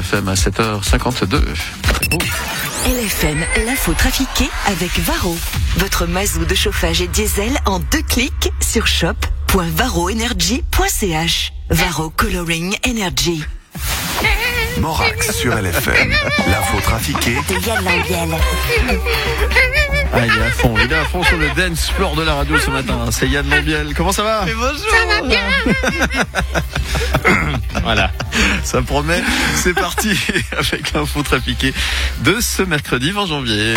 FM à 7h52. LFM, l'info trafiquée avec Varro. Votre mazou de chauffage et diesel en deux clics sur shop.varroenergy.ch. Varro Coloring Energy. Morax sur LFM. L'info trafiquée De Yann Lambiel. Ah, il est à fond, il est à fond sur le dance floor de la radio ce matin. C'est Yann Lambiel. Comment ça va Voilà, ça promet. C'est parti avec l'info trafiquée de ce mercredi 20 janvier.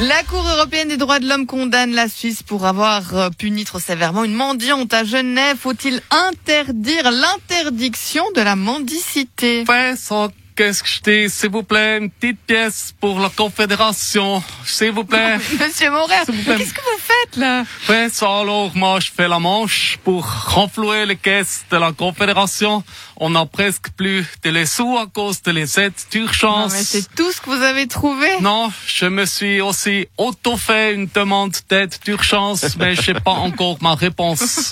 La Cour européenne des droits de l'homme condamne la Suisse pour avoir euh, puni trop sévèrement une mendiante à Genève. Faut-il interdire l'interdiction de la mendicité? Vincent, qu'est-ce que je dis S'il vous plaît, une petite pièce pour la Confédération. S'il vous plaît? Monsieur plaît. qu'est-ce que vous faites là? Vincent, alors moi je fais la manche pour renflouer les caisses de la Confédération. On n'a presque plus de les sous à cause de les aides Non, d'urgence. mais c'est tout ce que vous avez trouvé Non, je me suis aussi auto-fait une demande d'aide d'urgence, mais je sais pas encore ma réponse.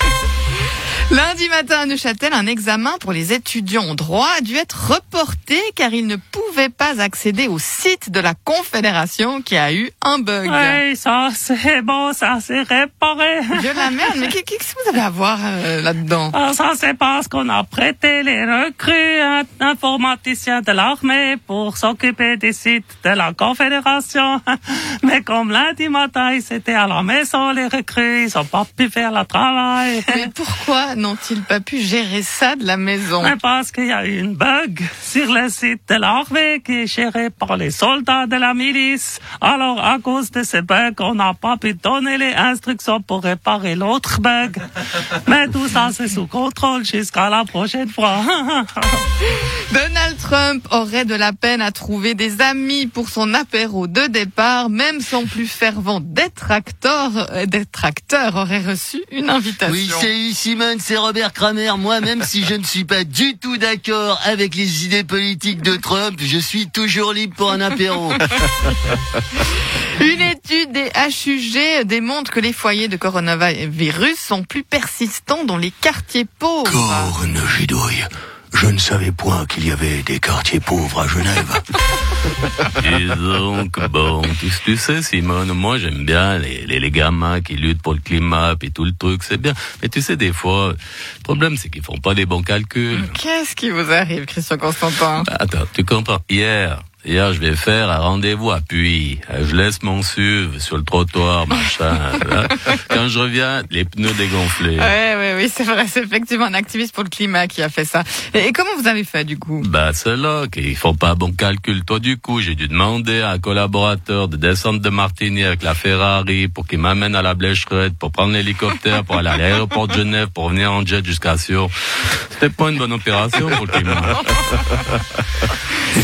Lundi matin à Neuchâtel, un examen pour les étudiants en droit a dû être reporté car ils ne pouvaient pas accéder au site de la Confédération qui a eu un bug. Oui, ça c'est bon, ça c'est réparé. Dieu la merde, mais qu'est- qu'est-ce que vous avez à voir euh, là-dedans? Ah, ça, c'est parce qu'on a prêté les recrues à un informaticien de l'armée pour s'occuper des sites de la Confédération. Mais comme lundi matin, ils étaient à la maison, les recrues, ils ont pas pu faire le travail. Mais pourquoi? N'ont-ils pas pu gérer ça de la maison? Mais parce qu'il y a eu une bug sur le site de l'armée qui est géré par les soldats de la milice. Alors, à cause de ce bug, on n'a pas pu donner les instructions pour réparer l'autre bug. Mais tout ça, c'est sous contrôle jusqu'à la prochaine fois. Donald Trump aurait de la peine à trouver des amis pour son apéro de départ. Même son plus fervent détracteur, euh, détracteur aurait reçu une invitation. Oui, salut Simone, c'est Robert Kramer. Moi, même si je ne suis pas du tout d'accord avec les idées politiques de Trump, je suis toujours libre pour un apéro. Une étude des HUG démontre que les foyers de coronavirus sont plus persistants dans les quartiers pauvres. Corne. Je ne savais point qu'il y avait des quartiers pauvres à Genève. Et donc, bon, tu, tu sais, Simone, moi j'aime bien les, les, les gamins qui luttent pour le climat et tout le truc, c'est bien. Mais tu sais, des fois, le problème c'est qu'ils font pas les bons calculs. Qu'est-ce qui vous arrive, Christian Constantin? Bah, Attends, tu comprends Hier, hier, je vais faire un rendez-vous à Puy. Je laisse mon SUV sur le trottoir, machin. là. Quand je reviens, les pneus dégonflés. Ouais, ouais, oui, c'est vrai, c'est effectivement un activiste pour le climat qui a fait ça. Et, et comment vous avez fait, du coup? Bah, c'est là qu'ils font pas bon calcul. Toi, du coup, j'ai dû demander à un collaborateur de descendre de Martigny avec la Ferrari pour qu'il m'amène à la Blécherette, pour prendre l'hélicoptère, pour aller à l'aéroport de Genève, pour venir en jet jusqu'à Sion. C'était pas une bonne opération pour le climat. C'est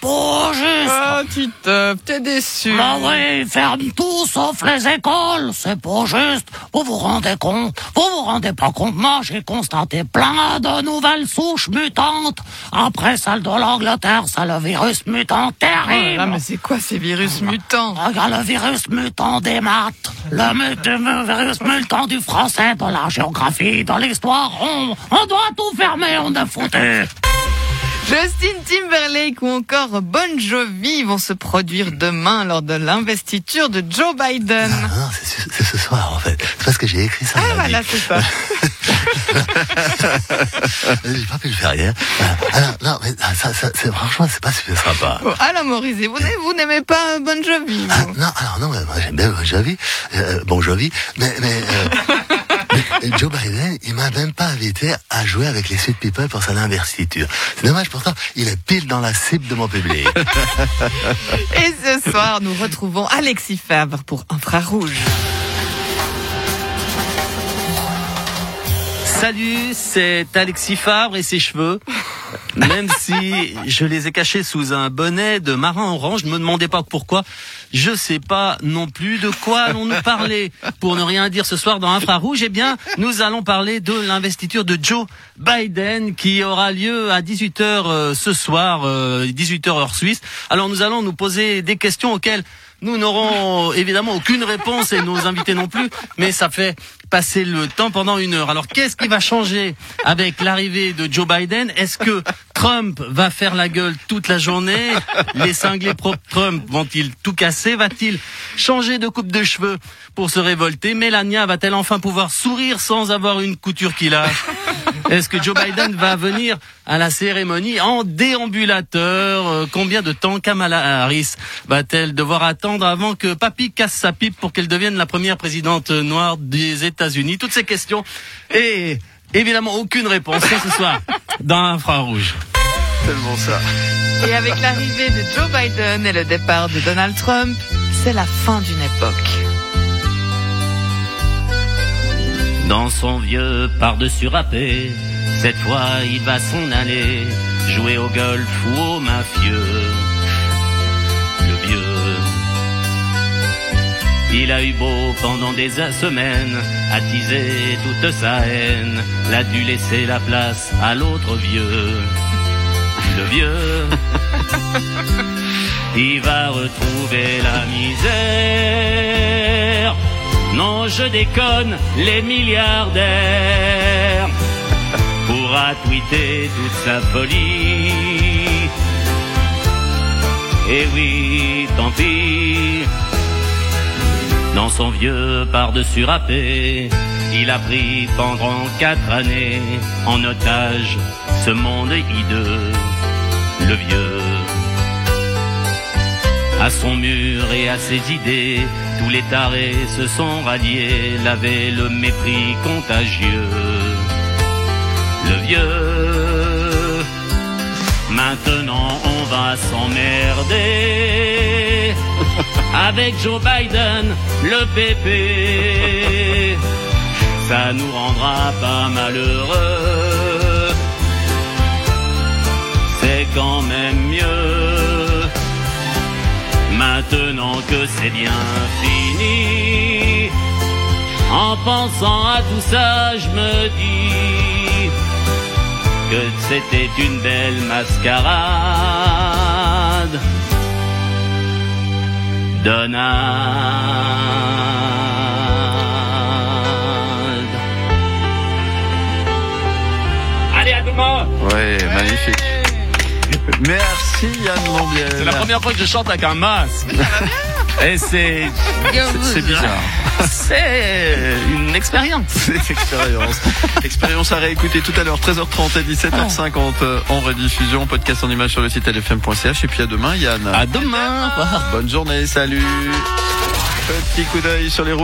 pas juste. Oh, Titeuf, t'es déçu. Bah oui, ferme tout sauf les écoles, c'est pas juste. Vous vous rendez compte? Vous vous rendez pas compte? Moi, j'ai constaté plein de nouvelles souches mutantes. Après celle de l'Angleterre, c'est le virus mutant terrible. Ah, mais c'est quoi ces virus mutants? Regarde le virus mutant des maths, le virus mutant du français, de la géographie, de l'histoire. On, on doit tout fermer, on est foutu. Justin Timberlake ou encore Bon Jovi vont se produire demain lors de l'investiture de Joe Biden. Non, c'est ce- c'est ce soir en fait. C'est parce que j'ai écrit ça. Ah lundi. voilà, c'est ça. J'ai pas pu le faire hier. Euh, alors, non, mais ah, ça, ça, franchement, c'est pas super sympa. Bon, alors Morizet, vous n'aimez- pas Bon Jovi Ah, non, alors non, j'aime bien Bon Jovi, euh, Bon Jovi, mais, mais, euh, mais Joe Biden, il m'a même pas invité à jouer avec les Sweet People pour son investiture. C'est dommage pourtant, il est pile dans la cible de mon public. Et ce soir, nous retrouvons Alexis Favre pour Infrarouge. Salut, c'est Alexis Fabre et ses cheveux. Même si je les ai cachés sous un bonnet de marin orange, ne me demandez pas pourquoi. Je sais pas non plus de quoi allons-nous parler. Pour ne rien dire ce soir dans Infrarouge, eh bien, nous allons parler de l'investiture de Joe Biden qui aura lieu à 18h euh, ce soir, euh, 18h heure suisse. Alors nous allons nous poser des questions auxquelles nous n'aurons évidemment aucune réponse et nos invités non plus, mais ça fait passer le temps pendant une heure. Alors qu'est-ce qui va changer avec l'arrivée de Joe Biden? Est-ce que Trump va faire la gueule toute la journée? Les cinglés pro Trump vont-ils tout casser? Va-t-il changer de coupe de cheveux pour se révolter? Mélania va-t-elle enfin pouvoir sourire sans avoir une couture qui lâche? Est-ce que Joe Biden va venir à la cérémonie en déambulateur? Euh, Combien de temps Kamala Harris va-t-elle devoir attendre avant que Papy casse sa pipe pour qu'elle devienne la première présidente noire des États-Unis? Toutes ces questions et évidemment aucune réponse ce soir dans Infrarouge. Tellement ça. Et avec l'arrivée de Joe Biden et le départ de Donald Trump, c'est la fin d'une époque. Dans son vieux par-dessus râpé, cette fois il va s'en aller, jouer au golf ou au mafieux. Le vieux. Il a eu beau pendant des semaines attiser toute sa haine, l'a dû laisser la place à l'autre vieux. Le vieux. Il va retrouver la misère. Non, je déconne, les milliardaires pourra tweeter toute sa folie. Et oui, tant pis. Dans son vieux par-dessus râpé, il a pris pendant quatre années en otage ce monde hideux, le vieux. À son mur et à ses idées, tous les tarés se sont ralliés, l'avaient le mépris contagieux. Le vieux, maintenant on va s'emmerder avec Joe Biden, le PP. Ça nous rendra pas malheureux. C'est quand même Maintenant que c'est bien fini, en pensant à tout ça, je me dis que c'était une belle mascarade. Donald. Allez, à demain Ouais, magnifique. Merci Yann Lambiel. C'est la première fois que je chante avec un masque. Et c'est C'est bizarre. c'est une expérience. C'est une expérience. expérience à réécouter tout à l'heure, 13h30 et 17h50 euh, en rediffusion, podcast en image sur le site lfm.ch. Et puis à demain, Yann. À demain. Bonne journée, salut. Petit coup d'œil sur les routes.